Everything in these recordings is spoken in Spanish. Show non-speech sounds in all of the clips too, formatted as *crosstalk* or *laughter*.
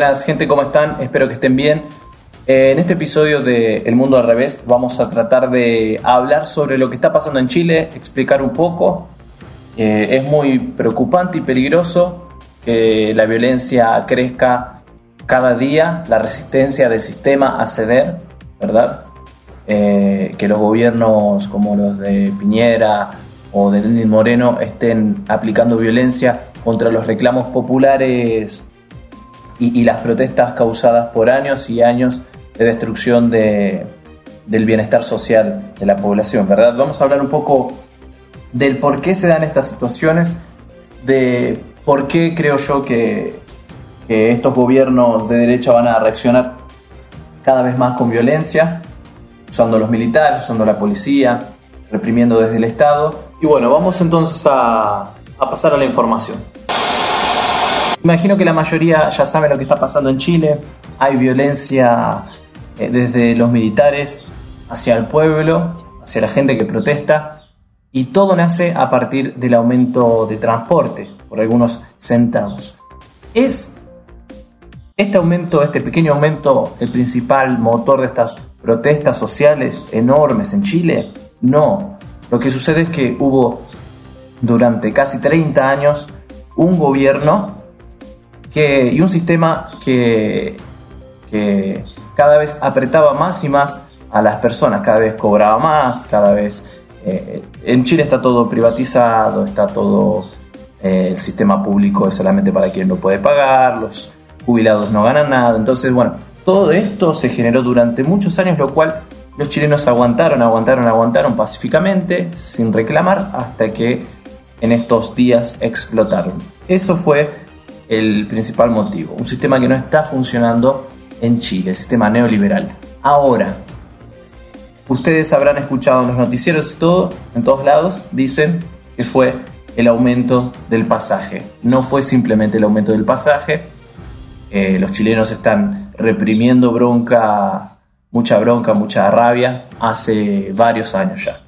Buenas gente, ¿cómo están? Espero que estén bien. Eh, en este episodio de El Mundo al Revés vamos a tratar de hablar sobre lo que está pasando en Chile, explicar un poco. Eh, es muy preocupante y peligroso que la violencia crezca cada día, la resistencia del sistema a ceder, ¿verdad? Eh, que los gobiernos como los de Piñera o de Lenín Moreno estén aplicando violencia contra los reclamos populares y, las protestas causadas por años y años de destrucción de, del bienestar social de la población, ¿verdad? Vamos a hablar un poco del por qué se dan estas situaciones, de por qué creo yo que, que estos gobiernos de derecha van a reaccionar cada vez más con violencia, usando los militares, usando la policía, reprimiendo desde el Estado. Y bueno, vamos entonces a, a pasar a la información. Imagino que la mayoría ya sabe lo que está pasando en Chile. Hay violencia eh, desde los militares hacia el pueblo, hacia la gente que protesta. Y todo nace a partir del aumento de transporte por algunos centavos. ¿Es este aumento, este pequeño aumento, el principal motor de estas protestas sociales enormes en Chile? No. Lo que sucede es que hubo durante casi 30 años un gobierno y un sistema que, cada vez apretaba más y más a las personas, cada vez cobraba más, cada vez... Eh, en Chile está todo privatizado, está todo... Eh, el sistema público es solamente para quien lo puede pagar, los jubilados no ganan nada, entonces bueno, todo esto se generó durante muchos años, lo cual los chilenos aguantaron, aguantaron, aguantaron pacíficamente, sin reclamar, hasta que en estos días explotaron. Eso fue el principal motivo. Un sistema que no está funcionando en Chile, el sistema neoliberal. Ahora, ustedes habrán escuchado en los noticieros y todo, en todos lados, dicen que fue el aumento del pasaje. No fue simplemente el aumento del pasaje. Eh, los chilenos están reprimiendo bronca, mucha bronca, mucha rabia, hace varios años ya.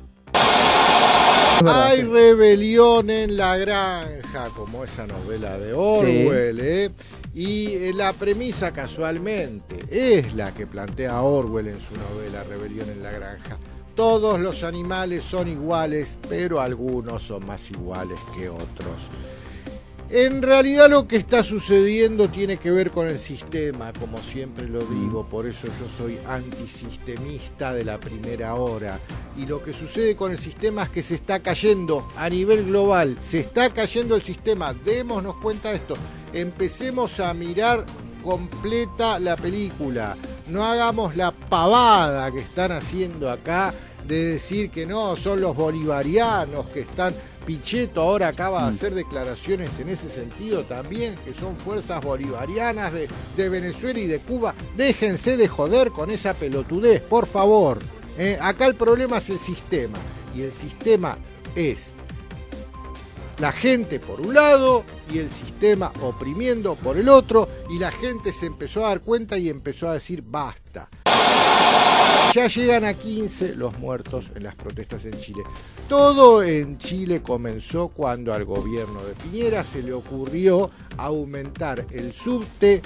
Hay rebelión en la granja, como esa novela de Orwell, ¿eh? Y eh, la premisa casualmente es la que plantea Orwell en su novela Rebelión en la granja. Todos los animales son iguales, pero algunos son más iguales que otros. En realidad lo que está sucediendo tiene que ver con el sistema, como siempre lo digo, por eso yo soy antisistemista de la primera hora. Y lo que sucede con el sistema es que se está cayendo a nivel global, se está cayendo el sistema, démonos cuenta de esto, empecemos a mirar completa la película, no hagamos la pavada que están haciendo acá de decir que no, son los bolivarianos que están Pichetto ahora acaba de mm. hacer declaraciones en ese sentido también, que son fuerzas bolivarianas de, Venezuela y de Cuba. Déjense de joder con esa pelotudez, por favor. Eh, acá el problema es el sistema. Y el sistema es la gente por un lado y el sistema oprimiendo por el otro. Y la gente se empezó a dar cuenta y empezó a decir basta. Ya llegan a 15 los muertos en las protestas en Chile. Todo en Chile comenzó cuando al gobierno de Piñera se le ocurrió aumentar el subte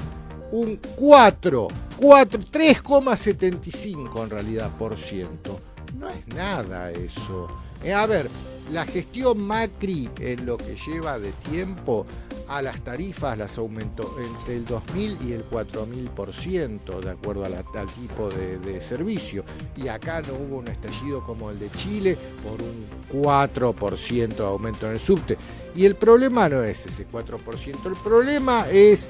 un 4, 4 3,75 en realidad por ciento. No es nada eso. Eh, a ver, la gestión Macri en lo que lleva de tiempo a las tarifas las aumentó entre el 2.000 y el 4.000% de acuerdo al tipo de, servicio. Y acá no hubo un estallido como el de Chile por un 4% de aumento en el subte. Y el problema no es ese 4%, el problema es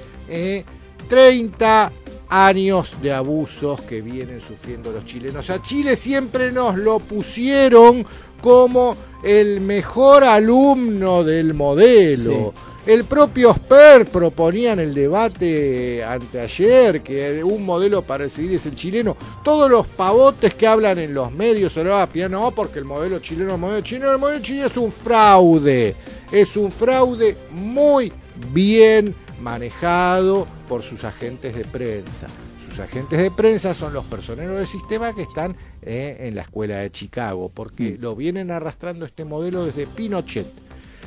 30 eh, años de abusos que vienen sufriendo los chilenos. A Chile siempre nos lo pusieron como el mejor alumno del modelo. El propio Sper proponía en el debate anteayer que un modelo para seguir es el chileno. Todos los pavotes que hablan en los medios se lo va a no, porque el modelo chileno, el modelo chileno, el modelo chileno es un fraude. Es un fraude muy bien manejado por sus agentes de prensa. Sus agentes de prensa son los personeros del sistema que están eh, en la escuela de Chicago, porque mm. lo vienen arrastrando este modelo desde Pinochet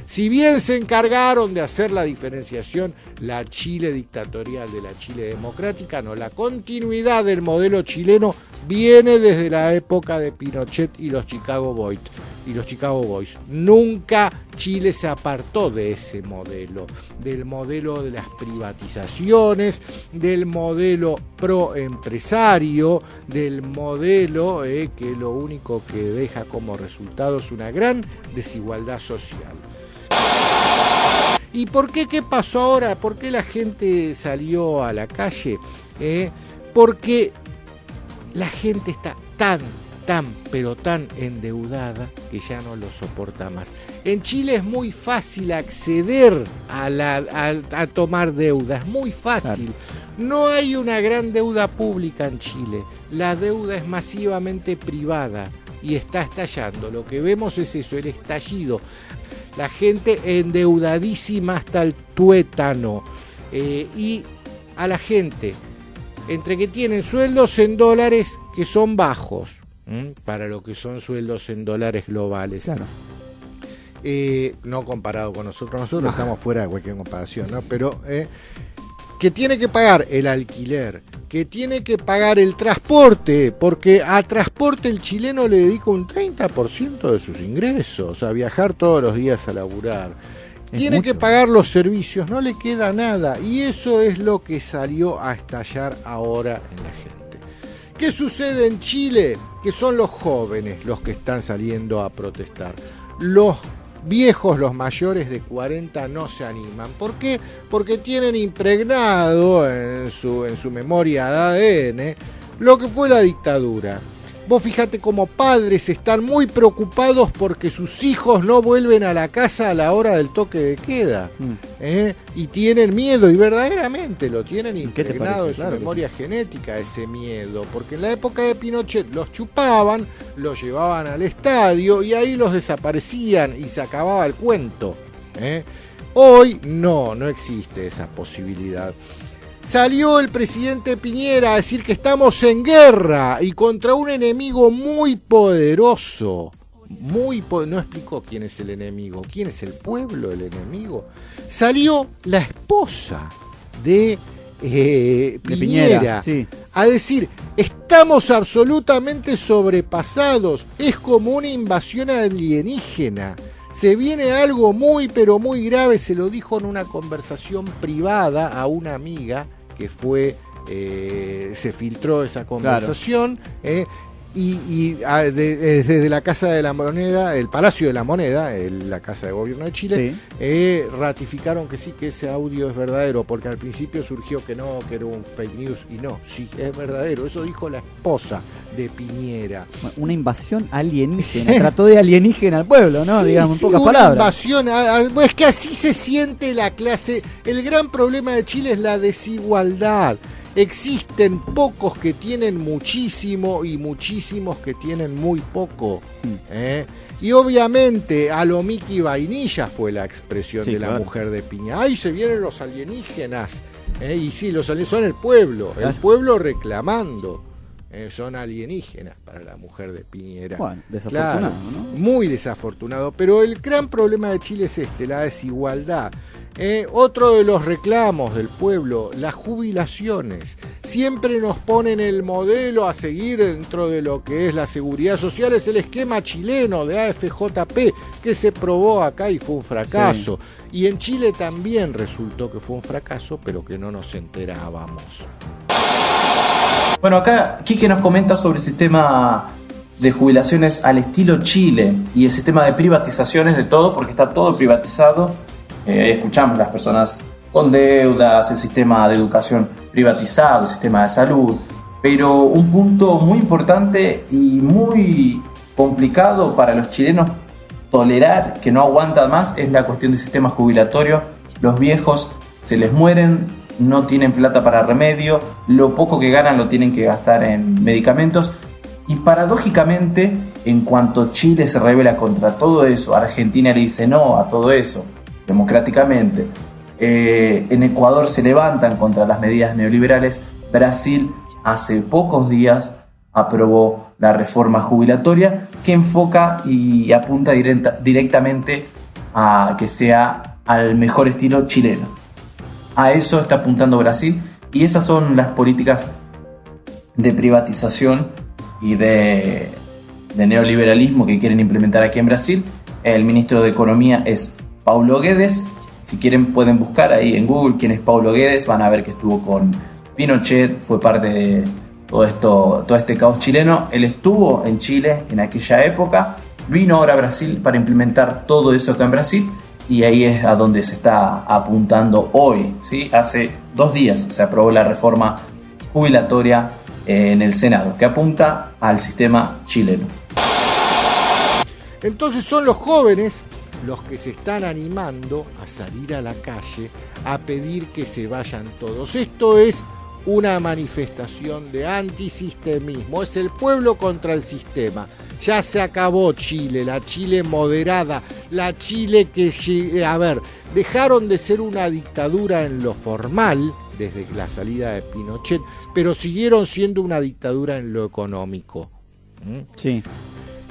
Si bien se encargaron de hacer la diferenciación, la Chile dictatorial de la Chile democrática, no, la continuidad del modelo chileno viene desde la época de Pinochet y los Chicago Boys. Y los Chicago Boys. Nunca Chile se apartó de ese modelo, del modelo de las privatizaciones, del modelo pro empresario, del modelo eh, que lo único que deja como resultado es una gran desigualdad social. ¿Y por qué? ¿Qué pasó ahora? ¿Por qué la gente salió a la calle? Eh, porque la gente está tan, tan, pero tan endeudada que ya no lo soporta más. En Chile es muy fácil acceder a, tomar deuda, es muy fácil. No hay una gran deuda pública en Chile, la deuda es masivamente privada y está estallando. Lo que vemos es eso, el estallido. La gente endeudadísima hasta el tuétano. Eh, y a la gente, entre que tienen sueldos en dólares que son bajos, para lo que son sueldos en dólares globales. Claro. Eh, no comparado con nosotros, nosotros estamos fuera de cualquier comparación, ¿no? Pero eh, que tiene que pagar el alquiler, que tiene que pagar el transporte, porque a transporte el chileno le dedica un 30% de sus ingresos, a viajar todos los días a laburar. tiene que pagar los servicios, no le queda nada. Y eso es lo que salió a estallar ahora en la gente. ¿Qué sucede en Chile? Que son los jóvenes los que están saliendo a protestar. Los viejos, los mayores de 40 no se animan. ¿Por qué? Porque tienen impregnado en su, en su memoria de ADN lo que fue la dictadura. Vos fíjate como padres están muy preocupados porque sus hijos no vuelven a la casa a la hora del toque de queda. Mm. ¿eh? Y tienen miedo, y verdaderamente lo tienen impregnado en su memoria genética ese miedo. Porque en la época de Pinochet los chupaban, los llevaban al estadio y ahí los desaparecían y se acababa el cuento. ¿eh? Hoy no, no existe esa posibilidad. Salió el presidente Piñera a decir que estamos en guerra y contra un enemigo muy poderoso. Muy no explicó quién es el enemigo, quién es el pueblo el enemigo. Salió la esposa de eh, Piñera, a decir, estamos absolutamente sobrepasados, es como una invasión alienígena. Se viene algo muy pero muy grave, se lo dijo en una conversación privada a una amiga que fue, eh, se filtró esa conversación. Eh, y, ah, desde la Casa de la Moneda, el Palacio de la Moneda, la Casa de Gobierno de Chile, eh, ratificaron que sí, que ese audio es verdadero, porque al principio surgió que no, que era un fake news, y no, sí, es verdadero. Eso dijo la esposa de Piñera. Una invasión alienígena, *laughs* trató de alienígena al pueblo, ¿no? Digamos, en pocas una palabras. Invasión, es que así se siente la clase. El gran problema de Chile es la desigualdad. Existen pocos que tienen muchísimo y muchísimos que tienen muy poco. ¿eh? Y obviamente a lo Vainilla fue la expresión de la mujer de Piña. ¡Ay, se vienen los alienígenas! ¿eh? Y sí, los alienígenas son el pueblo, el pueblo reclamando. ¿eh? son alienígenas para la mujer de Piñera. Bueno, desafortunado, Muy desafortunado. Pero el gran problema de Chile es este, la desigualdad. Eh, otro de los reclamos del pueblo, las jubilaciones. Siempre nos ponen el modelo a seguir dentro de lo que es la seguridad social, es el esquema chileno de AFJP que se probó acá y fue un fracaso. Y en Chile también resultó que fue un fracaso, pero que no nos enterábamos. Bueno, acá Quique nos comenta sobre el sistema de jubilaciones al estilo Chile y el sistema de privatizaciones de todo, porque está todo privatizado eh, escuchamos las personas con deudas, el sistema de educación privatizado, el sistema de salud, pero un punto muy importante y muy complicado para los chilenos tolerar, que no aguantan más, es la cuestión del sistema jubilatorio. Los viejos se les mueren, no tienen plata para remedio, lo poco que ganan lo tienen que gastar en medicamentos. Y paradójicamente, en cuanto Chile se revela contra todo eso, Argentina le dice no a todo eso, democráticamente. Eh, en Ecuador se levantan contra las medidas neoliberales. Brasil hace pocos días aprobó la reforma jubilatoria que enfoca y apunta directamente a que sea al mejor estilo chileno. A eso está apuntando Brasil y esas son las políticas de privatización y de, de neoliberalismo que quieren implementar aquí en Brasil. El ministro de Economía es Paulo Guedes. Si quieren pueden buscar ahí en Google quién es Paulo Guedes, van a ver que estuvo con Pinochet, fue parte de todo, esto, todo este caos chileno. Él estuvo en Chile en aquella época, vino ahora a Brasil para implementar todo eso acá en Brasil y ahí es a donde se está apuntando hoy. ¿sí? Hace dos días se aprobó la reforma jubilatoria en el Senado que apunta al sistema chileno. Entonces son los jóvenes los que se están animando a salir a la calle a pedir que se vayan todos. Esto es una manifestación de antisistemismo, es el pueblo contra el sistema. Ya se acabó Chile, la Chile moderada, la Chile que, a ver, dejaron de ser una dictadura en lo formal desde la salida de Pinochet, pero siguieron siendo una dictadura en lo económico. ¿Mm? Sí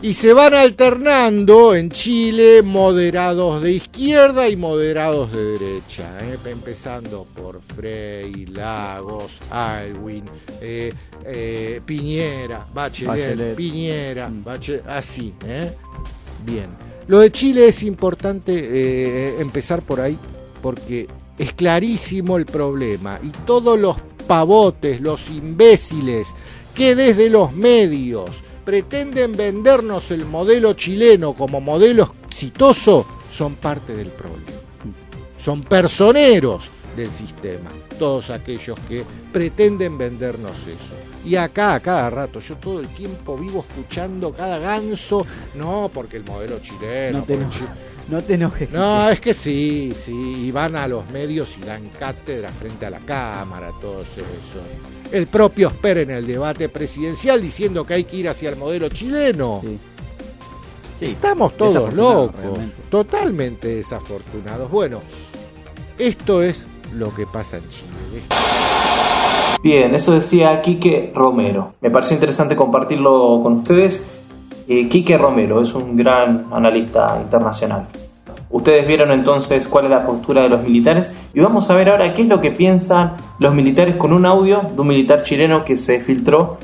y se van alternando en Chile moderados de izquierda y moderados de derecha, ¿eh? empezando por Frey, Lagos, Alwin, eh, eh, Piñera, Bachelet, Piñera, mm. así. Bien. Lo de Chile es importante empezar por ahí porque es clarísimo el problema y todos los pavotes, los imbéciles que desde los medios, pretenden vendernos el modelo chileno como modelo exitoso son parte del problema. Son personeros del sistema, todos aquellos que pretenden vendernos eso. Y acá, a cada rato, yo todo el tiempo vivo escuchando cada ganso, no, porque el modelo chileno... No te, enojes. No, es que sí, sí, y van a los medios y dan cátedra frente a la cámara, todo eso el propio Sper en el debate presidencial diciendo que hay que ir hacia el modelo chileno. Estamos todos locos, totalmente desafortunados. Bueno, esto es lo que pasa en Chile. Bien, eso decía Quique Romero. Me pareció interesante compartirlo con ustedes. Eh, Quique Romero es un gran analista internacional. Ustedes vieron entonces cuál es la postura de los militares y vamos a ver ahora qué es lo que piensan los militares con un audio de un militar chileno que se filtró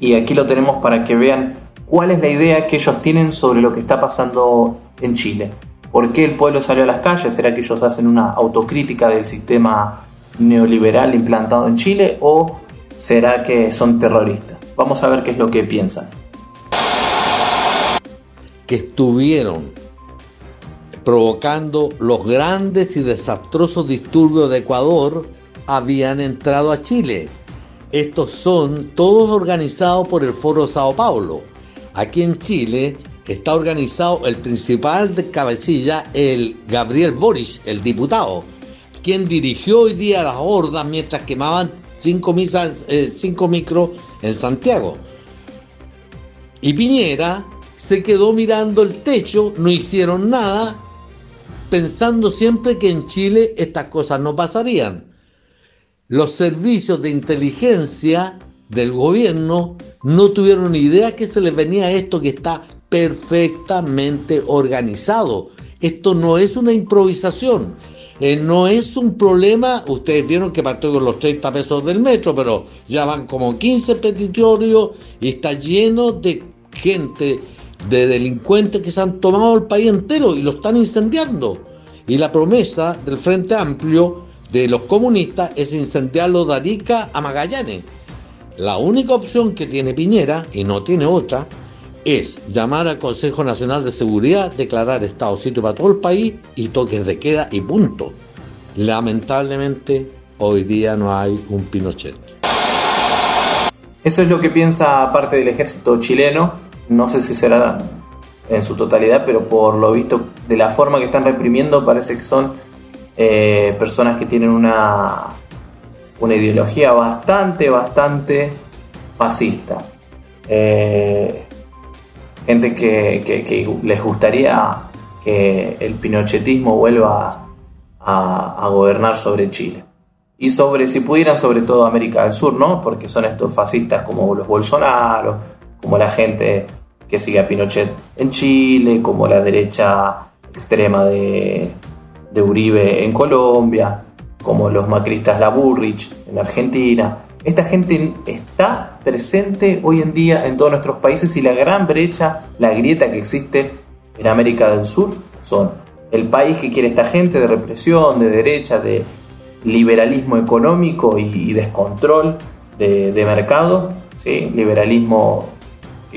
y aquí lo tenemos para que vean cuál es la idea que ellos tienen sobre lo que está pasando en Chile. ¿Por qué el pueblo salió a las calles? ¿Será que ellos hacen una autocrítica del sistema neoliberal implantado en Chile o será que son terroristas? Vamos a ver qué es lo que piensan. Que estuvieron provocando los grandes y desastrosos disturbios de Ecuador, habían entrado a Chile. Estos son todos organizados por el Foro Sao Paulo. Aquí en Chile está organizado el principal de cabecilla, el Gabriel Boris, el diputado, quien dirigió hoy día las hordas mientras quemaban cinco, misas, eh, cinco micros en Santiago. Y Piñera se quedó mirando el techo, no hicieron nada pensando siempre que en Chile estas cosas no pasarían. Los servicios de inteligencia del gobierno no tuvieron idea que se les venía esto que está perfectamente organizado. Esto no es una improvisación, eh, no es un problema, ustedes vieron que partió con los 30 pesos del metro, pero ya van como 15 petitorios y está lleno de gente de delincuentes que se han tomado el país entero y lo están incendiando. Y la promesa del Frente Amplio de los comunistas es incendiarlo de Arica a Magallanes. La única opción que tiene Piñera, y no tiene otra, es llamar al Consejo Nacional de Seguridad, declarar estado sitio para todo el país y toques de queda y punto. Lamentablemente, hoy día no hay un Pinochet. Eso es lo que piensa parte del ejército chileno no sé si será en su totalidad, pero por lo visto de la forma que están reprimiendo parece que son eh, personas que tienen una, una ideología bastante, bastante fascista. Eh, gente que, les gustaría que el pinochetismo vuelva a, a, gobernar sobre Chile. Y sobre, si pudieran, sobre todo América del Sur, ¿no? Porque son estos fascistas como los Bolsonaro, como la gente que sigue a Pinochet en Chile, como la derecha extrema de, de Uribe en Colombia, como los macristas La Burrich en Argentina. Esta gente está presente hoy en día en todos nuestros países y la gran brecha, la grieta que existe en América del Sur son el país que quiere esta gente de represión, de derecha, de liberalismo económico y, descontrol de, mercado, ¿sí? liberalismo,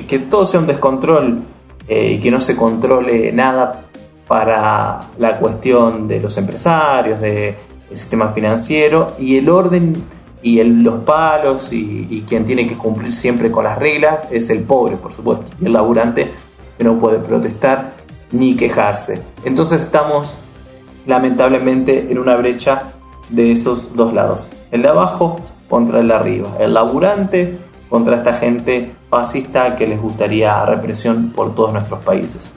que, todo sea un descontrol eh, y que no se controle nada para la cuestión de los empresarios, del sistema financiero y el orden y los palos y, y, quien tiene que cumplir siempre con las reglas es el pobre, por supuesto, y el laburante que no puede protestar ni quejarse. Entonces estamos lamentablemente en una brecha de esos dos lados. El de abajo contra el de arriba. El laburante contra esta gente fascista que les gustaría represión por todos nuestros países.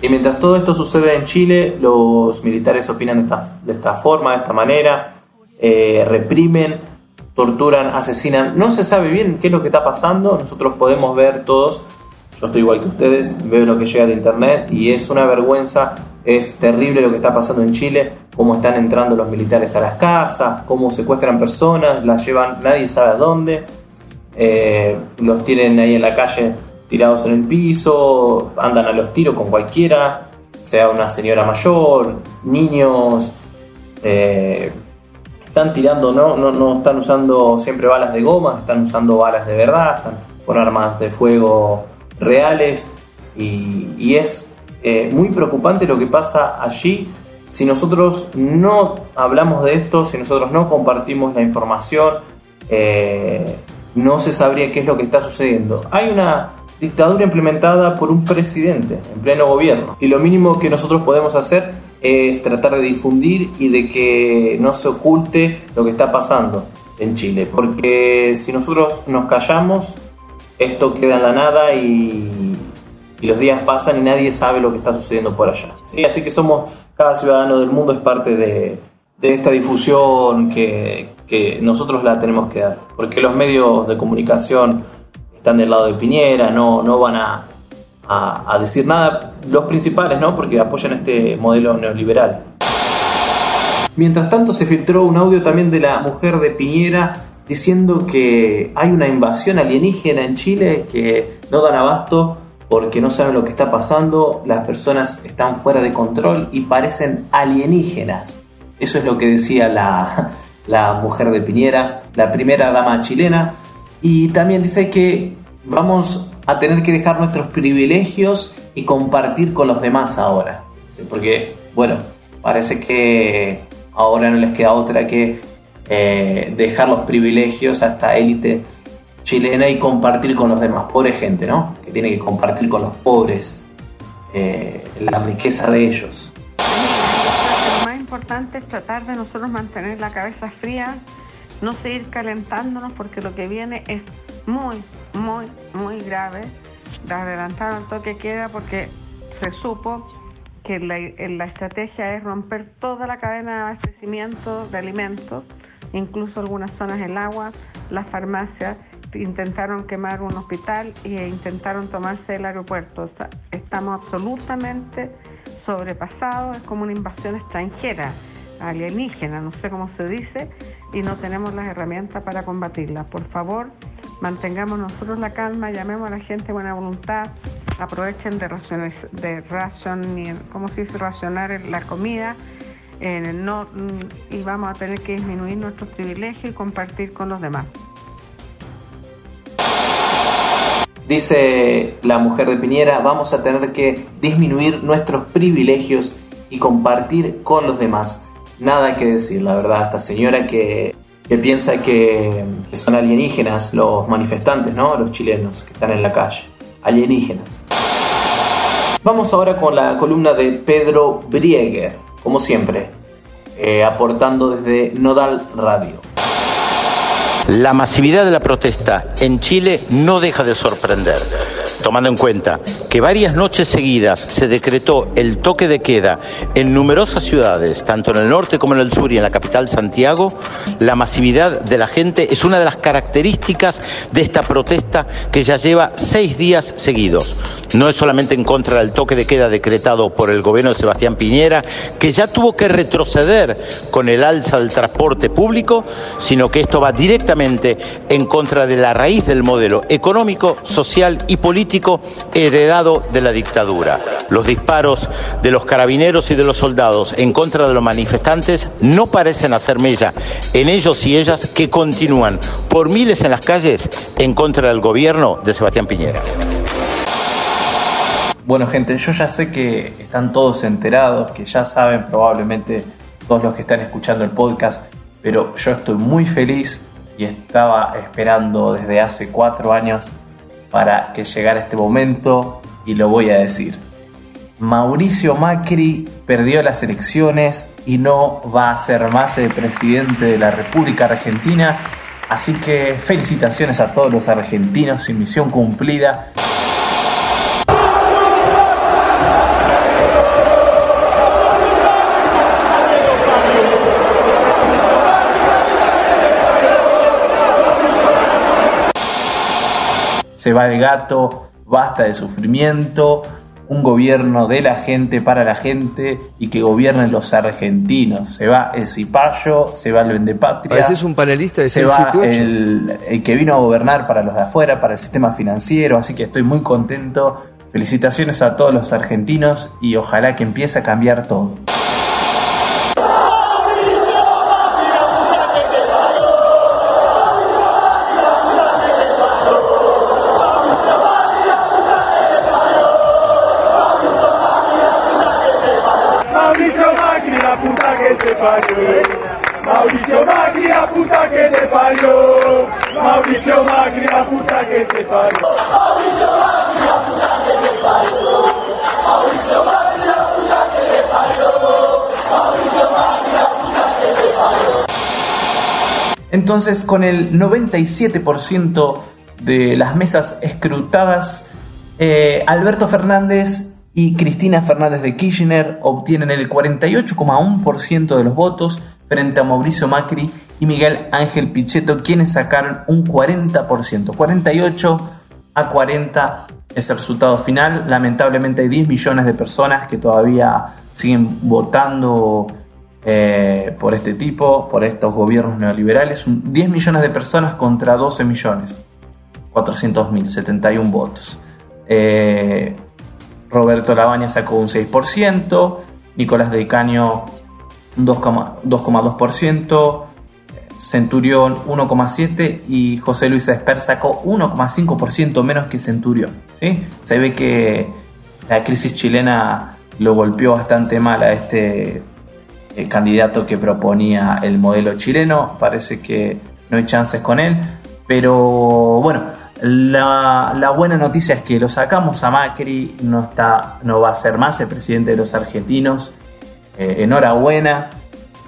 Y mientras todo esto sucede en Chile, los militares opinan de esta, de esta forma, de esta manera, eh, reprimen, torturan, asesinan. No se sabe bien qué es lo que está pasando, nosotros podemos ver todos, yo estoy igual que ustedes, veo lo que llega de internet y es una vergüenza, es terrible lo que está pasando en Chile, cómo están entrando los militares a las casas, cómo secuestran personas, las llevan, nadie sabe a dónde, eh, los tienen ahí en la calle tirados en el piso, andan a los tiros con cualquiera, sea una señora mayor, niños, eh, están tirando, ¿no? ¿no? No están usando siempre balas de goma, están usando balas de verdad, están con armas de fuego reales y, es eh, muy preocupante lo que pasa allí. Si nosotros no hablamos de esto, si nosotros no compartimos la información, no se sabría qué es lo que está sucediendo. Hay una dictadura implementada por un presidente en pleno gobierno. Y lo mínimo que nosotros podemos hacer es tratar de difundir y de que no se oculte lo que está pasando en Chile. Porque si nosotros nos callamos, esto queda en la nada y, los días pasan y nadie sabe lo que está sucediendo por allá. Así que somos, cada ciudadano del mundo es parte de, esta difusión que, que nosotros la tenemos que dar. Porque los medios de comunicación están del lado de Piñera, no, no van a, a, decir nada, los principales, ¿no? Porque apoyan este modelo neoliberal. Mientras tanto se filtró un audio también de la mujer de Piñera diciendo que hay una invasión alienígena en Chile que no dan abasto porque no saben lo que está pasando, las personas están fuera de control y parecen alienígenas. Eso es lo que decía la, la mujer de Piñera, la primera dama chilena, y también dice que vamos a tener que dejar nuestros privilegios y compartir con los demás ahora. Porque, bueno, parece que ahora no les queda otra que eh, dejar los privilegios a esta élite chilena y compartir con los demás. Pobre gente, ¿no? Que tiene que compartir con los pobres eh, la riqueza de ellos. Importante es tratar de nosotros mantener la cabeza fría no seguir calentándonos porque lo que viene es muy, muy, muy grave. Adelantaron el toque queda porque se supo que la, la estrategia es romper toda la cadena de abastecimiento de alimentos, incluso algunas zonas del agua, las farmacias intentaron quemar un hospital e intentaron tomarse el aeropuerto. estamos absolutamente sobrepasados, es como una invasión extranjera alienígena, no sé cómo se dice, y no tenemos las herramientas para combatirla. Por favor, mantengamos nosotros la calma, llamemos a la gente buena voluntad, aprovechen de racionar, de ration, ¿cómo se dice? racionar la comida, no, mm, y vamos a tener que disminuir nuestros privilegios y compartir con los demás. Dice la mujer de Piñera, vamos a tener que disminuir nuestros privilegios y compartir con los demás nada que decir, la verdad, esta señora que, piensa que, son alienígenas los manifestantes, ¿no? Los chilenos que están en la calle. Alienígenas. Vamos ahora con la columna de Pedro Brieger, como siempre, eh, aportando desde Nodal Radio. La masividad de la protesta en Chile no deja de sorprender tomando en cuenta que varias noches seguidas se decretó el toque de queda en numerosas ciudades, tanto en el norte como en el sur y en la capital Santiago, la masividad de la gente es una de las características de esta protesta que ya lleva seis días seguidos, no es solamente en contra del toque de queda decretado por el gobierno de Sebastián Piñera, que ya tuvo que retroceder con el alza del transporte público, sino que esto va directamente en contra de la raíz del modelo económico, social y político heredado de la dictadura. Los disparos de los carabineros y de los soldados en contra de los manifestantes no parecen hacer mella en ellos y ellas que continúan por miles en las calles en contra del gobierno de Sebastián Piñera. Bueno gente, yo ya sé que están todos enterados, que ya saben probablemente todos los que están escuchando el podcast, pero yo estoy muy feliz y estaba esperando desde hace cuatro años para que llegara este momento y lo voy a decir. Mauricio Macri perdió las elecciones y no va a ser más el presidente de la República Argentina. Así que felicitaciones a todos los argentinos sin misión cumplida. Se va el gato, basta de sufrimiento, un gobierno de la gente para la gente y que gobiernen los argentinos. Se va el cipayo, se va el vendepatria. Pareces un panelista de Se va el, el que vino a gobernar para los de afuera, para el sistema financiero, así que estoy muy contento. Felicitaciones a todos los argentinos y ojalá que empiece a cambiar todo. Parió. Mauricio Macri, la puta que te parió. Mauricio Macri, la puta que te parió. Mauricio Macri, la puta que te parió. Mauricio Macri, la puta que te parió. Mauricio Macri, la puta que te parió. Entonces, con el 97% de las mesas escrutadas, eh, Alberto Fernández y Cristina Fernández de Kirchner obtienen el 48,1% de los votos frente a Mauricio Macri y Miguel Ángel Pichetto, quienes sacaron un 40%. 48 a 40 es el resultado final. Lamentablemente hay 10 millones de personas que todavía siguen votando eh, por este tipo, por estos gobiernos neoliberales. 10 millones de personas contra 12 millones. 400 mil, 71 votos. Eh, Roberto Labaña sacó un 6%, Nicolás de Caño 2,2%, Centurión 1,7% y José Luis Esper sacó 1,5% menos que Centurión. ¿sí? Se ve que la crisis chilena lo golpeó bastante mal a este eh, candidato que proponía el modelo chileno. Parece que no hay chances con él. Pero bueno, la, buena noticia es que lo sacamos a Macri, no, está, no va a ser más el presidente de los argentinos. Eh, enhorabuena,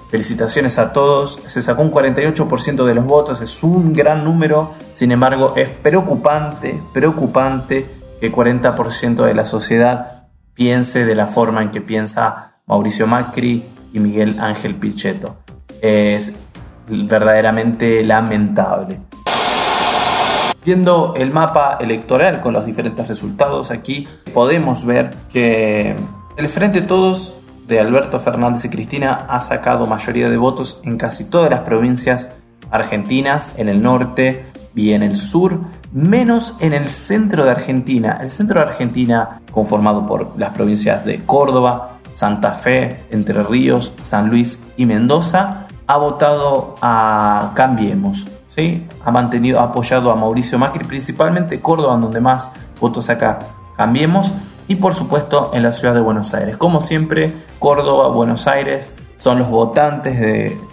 felicitaciones a todos. Se sacó un 48% de los votos, es un gran número, sin embargo es preocupante, preocupante que el 40% de la sociedad piense de la forma en que piensa Mauricio Macri y Miguel Ángel Pichetto. Es verdaderamente lamentable. Viendo el mapa electoral con los diferentes resultados aquí, podemos ver que el Frente Todos de Alberto Fernández y Cristina ha sacado mayoría de votos en casi todas las provincias argentinas, en el norte y en el sur, menos en el centro de Argentina. El centro de Argentina, conformado por las provincias de Córdoba, Santa Fe, Entre Ríos, San Luis y Mendoza, ha votado a Cambiemos. Ha mantenido, ha apoyado a Mauricio Macri, principalmente Córdoba, donde más votos saca Cambiemos, y por supuesto en la ciudad de Buenos Aires. Como siempre, Córdoba, Buenos Aires son los votantes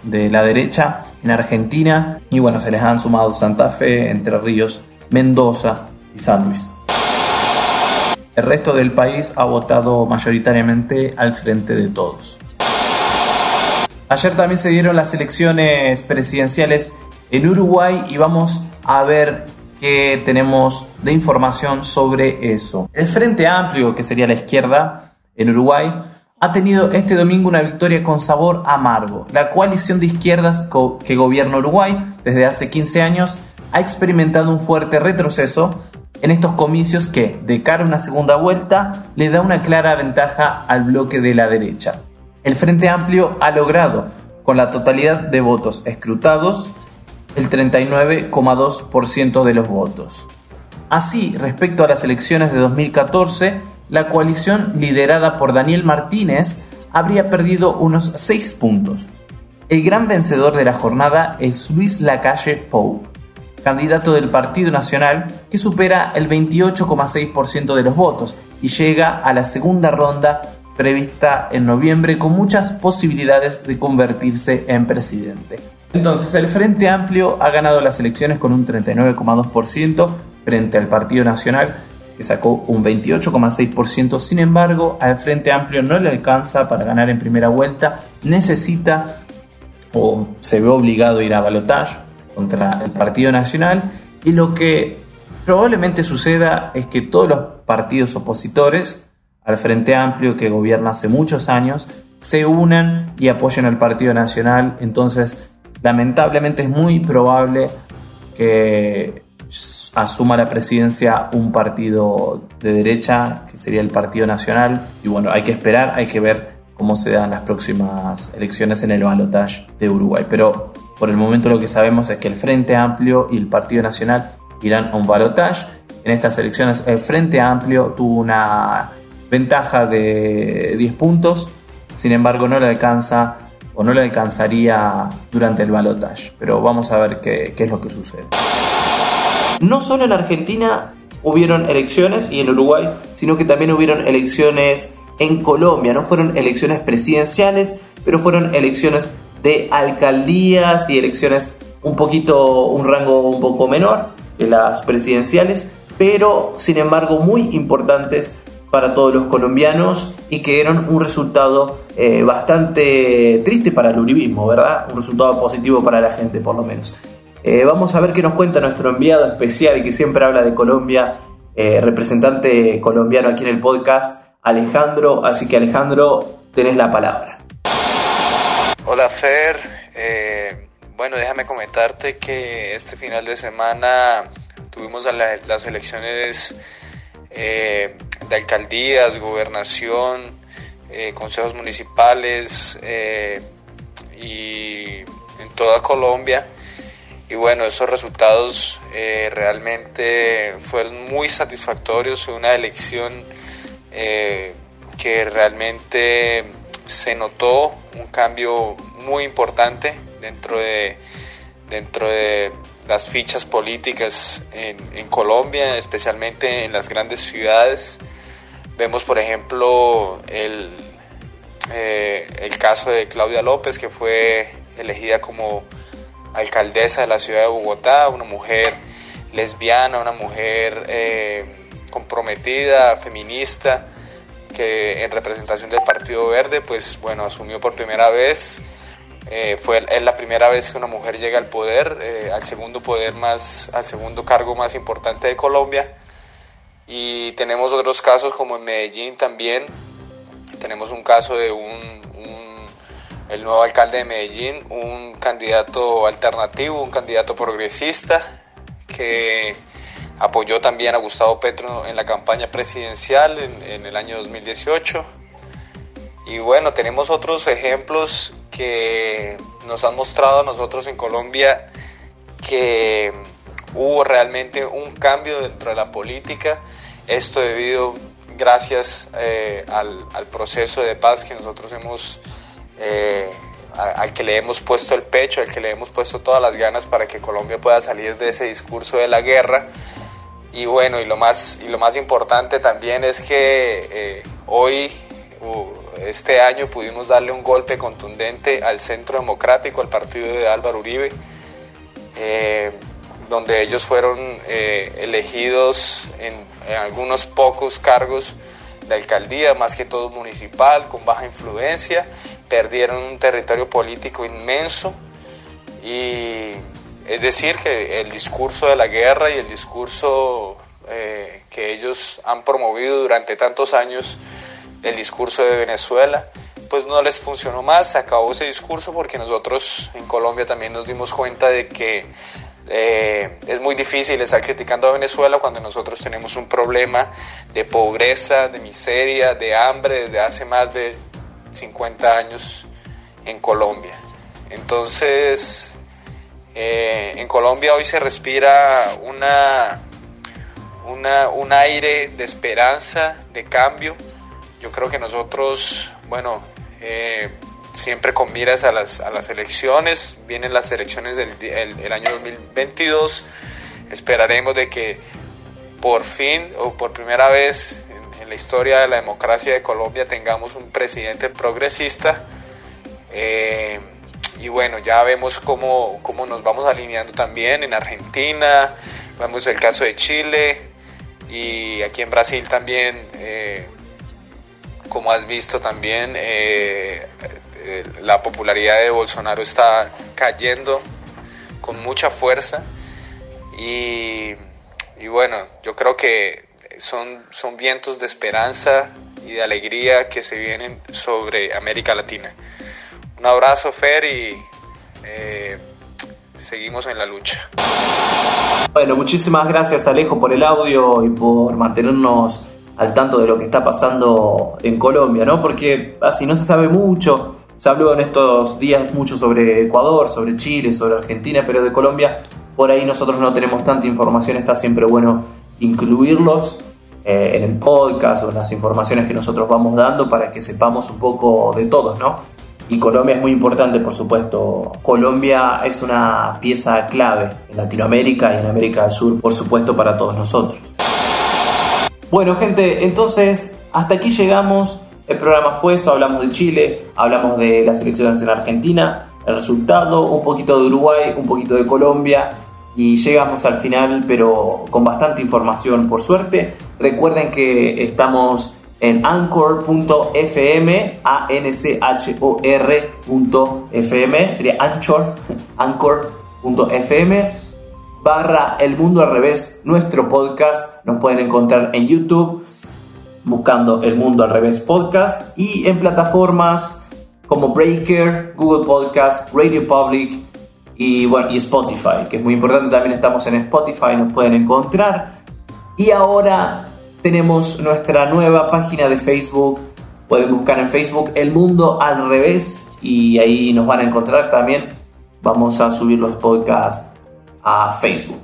de la derecha en Argentina, y bueno, se les han sumado Santa Fe, Entre Ríos, Mendoza y San Luis. El resto del país ha votado mayoritariamente al frente de todos. Ayer también se dieron las elecciones presidenciales en Uruguay y vamos a ver qué tenemos de información sobre eso. El Frente Amplio, que sería la izquierda en Uruguay, ha tenido este domingo una victoria con sabor amargo. La coalición de izquierdas que gobierna Uruguay desde hace 15 años ha experimentado un fuerte retroceso en estos comicios que, de cara a una segunda vuelta, le da una clara ventaja al bloque de la derecha. El Frente Amplio ha logrado, con la totalidad de votos escrutados, el 39,2% de los votos. Así, respecto a las elecciones de 2014, la coalición liderada por Daniel Martínez habría perdido unos 6 puntos. El gran vencedor de la jornada es Luis Lacalle Pou, candidato del Partido Nacional que supera el 28,6% de los votos y llega a la segunda ronda prevista en noviembre con muchas posibilidades de convertirse en presidente. Entonces el Frente Amplio ha ganado las elecciones con un 39,2% frente al Partido Nacional que sacó un 28,6%. Sin embargo, al Frente Amplio no le alcanza para ganar en primera vuelta. Necesita o se ve obligado a ir a balotaje contra el Partido Nacional. Y lo que probablemente suceda es que todos los partidos opositores al Frente Amplio que gobierna hace muchos años se unan y apoyen al Partido Nacional. Entonces, lamentablemente es muy probable que asuma la presidencia un partido de derecha, que sería el Partido Nacional. Y bueno, hay que esperar, hay que ver cómo se dan las próximas elecciones en el balotaje de Uruguay. Pero por el momento lo que sabemos es que el Frente Amplio y el Partido Nacional irán a un balotaje. En estas elecciones el Frente Amplio tuvo una ventaja de 10 puntos, sin embargo no le alcanza o no le alcanzaría durante el balotaje. Pero vamos a ver qué, es lo que sucede. No solo en Argentina hubieron elecciones y en Uruguay, sino que también hubieron elecciones en Colombia. No fueron elecciones presidenciales, pero fueron elecciones de alcaldías y elecciones un poquito, un rango un poco menor que las presidenciales, pero sin embargo muy importantes para todos los colombianos y que dieron un resultado eh, bastante triste para el uribismo, ¿verdad? Un resultado positivo para la gente, por lo menos. Eh, vamos a ver qué nos cuenta nuestro enviado especial que siempre habla de Colombia, eh, representante colombiano aquí en el podcast, Alejandro. Así que Alejandro, tenés la palabra. Hola Fer, bueno déjame comentarte que este final de semana tuvimos las elecciones de alcaldías, gobernación, consejos municipales y en toda Colombia y bueno, esos resultados eh, realmente fueron muy satisfactorios, fue una elección eh, que realmente se notó un cambio muy importante dentro de, dentro de las fichas políticas en, Colombia, especialmente en las grandes ciudades. Vemos, por ejemplo, el, eh, el caso de Claudia López, que fue elegida como alcaldesa de la ciudad de Bogotá, una mujer lesbiana, una mujer eh, comprometida, feminista, que en representación del Partido Verde, pues bueno, asumió por primera vez, eh, fue es la primera vez que una mujer llega al poder, al segundo poder más, al segundo cargo más importante de Colombia. Y tenemos otros casos como en Medellín también, tenemos un caso de un el nuevo alcalde de Medellín, un candidato alternativo, un candidato progresista que apoyó también a Gustavo Petro en la campaña presidencial en, el año 2018. Y bueno, tenemos otros ejemplos que nos han mostrado a nosotros en Colombia que hubo realmente un cambio dentro de la política. Esto debido gracias eh, al, al proceso de paz que nosotros hemos eh, al que le hemos puesto el pecho, al que le hemos puesto todas las ganas para que Colombia pueda salir de ese discurso de la guerra. Y bueno, y lo más, y lo más importante también es que eh, hoy, este año, pudimos darle un golpe contundente al Centro Democrático, al partido de Álvaro Uribe, eh, donde ellos fueron elegidos en, en algunos pocos cargos de alcaldía, más que todo municipal, con baja influencia, perdieron un territorio político inmenso. Y es decir que el discurso de la guerra y el discurso eh, que ellos han promovido durante tantos años, el discurso de Venezuela, pues no les funcionó más, se acabó ese discurso porque nosotros en Colombia también nos dimos cuenta de que Eh, es muy difícil estar criticando a Venezuela cuando nosotros tenemos un problema de pobreza, de miseria, de hambre desde hace más de 50 años en Colombia. Entonces, eh, en Colombia hoy se respira una, un aire de esperanza, de cambio. Yo creo que nosotros, bueno, eh, siempre con miras a las, a las elecciones, vienen las elecciones del el, año 2022, esperaremos de que por fin o por primera vez en, la historia de la democracia de Colombia tengamos un presidente progresista. Eh, y bueno, ya vemos cómo, cómo, nos vamos alineando también en Argentina, vemos el caso de Chile y aquí en Brasil también, eh, como has visto también, eh, eh, la popularidad de Bolsonaro está cayendo con mucha fuerza y, bueno, yo creo que son, son vientos de esperanza y de alegría que se vienen sobre América Latina. Un abrazo, Fer, y eh, seguimos en la lucha. Bueno, muchísimas gracias Alejo por el audio y por mantenernos al tanto de lo que está pasando en Colombia, ¿no? Porque así no se sabe mucho, se habló en estos días mucho sobre Ecuador, sobre Chile, sobre Argentina, pero de Colombia por ahí nosotros no tenemos tanta información, está siempre bueno incluirlos eh, en el podcast o en las informaciones que nosotros vamos dando para que sepamos un poco de todos, ¿no? Y Colombia es muy importante, por supuesto. Colombia es una pieza clave en Latinoamérica y en América del Sur, por supuesto, para todos nosotros. Bueno, gente, entonces hasta aquí llegamos. El programa fue eso, hablamos de Chile, hablamos de las elecciones en Argentina, el resultado, un poquito de Uruguay, un poquito de Colombia y llegamos al final, pero con bastante información por suerte. Recuerden que estamos en anchor.fm, a n c h o r.fm, sería anchor, *laughs* anchor.fm barra El Mundo al Revés, nuestro podcast. Nos pueden encontrar en YouTube buscando El Mundo al Revés Podcast y en plataformas como Breaker, Google Podcast, Radio Public y, bueno, y Spotify, que es muy importante. También estamos en Spotify, nos pueden encontrar. Y ahora tenemos nuestra nueva página de Facebook. Pueden buscar en Facebook El Mundo al Revés y ahí nos van a encontrar también. Vamos a subir los podcasts a Facebook.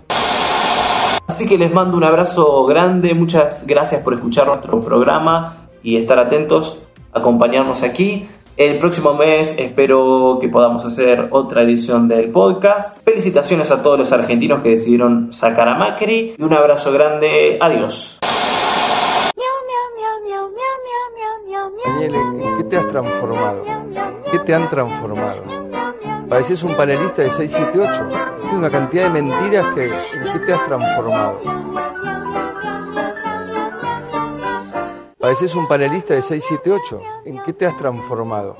Así que les mando un abrazo grande, muchas gracias por escuchar nuestro programa y estar atentos, acompañarnos aquí. El próximo mes espero que podamos hacer otra edición del podcast. Felicitaciones a todos los argentinos que decidieron sacar a Macri y un abrazo grande. Adiós. Daniel, ¿en qué te has transformado? ¿Qué te han transformado? Pareces un panelista de 678. Tienes una cantidad de mentiras que en qué te has transformado. Pareces un panelista de 678. ¿En qué te has transformado?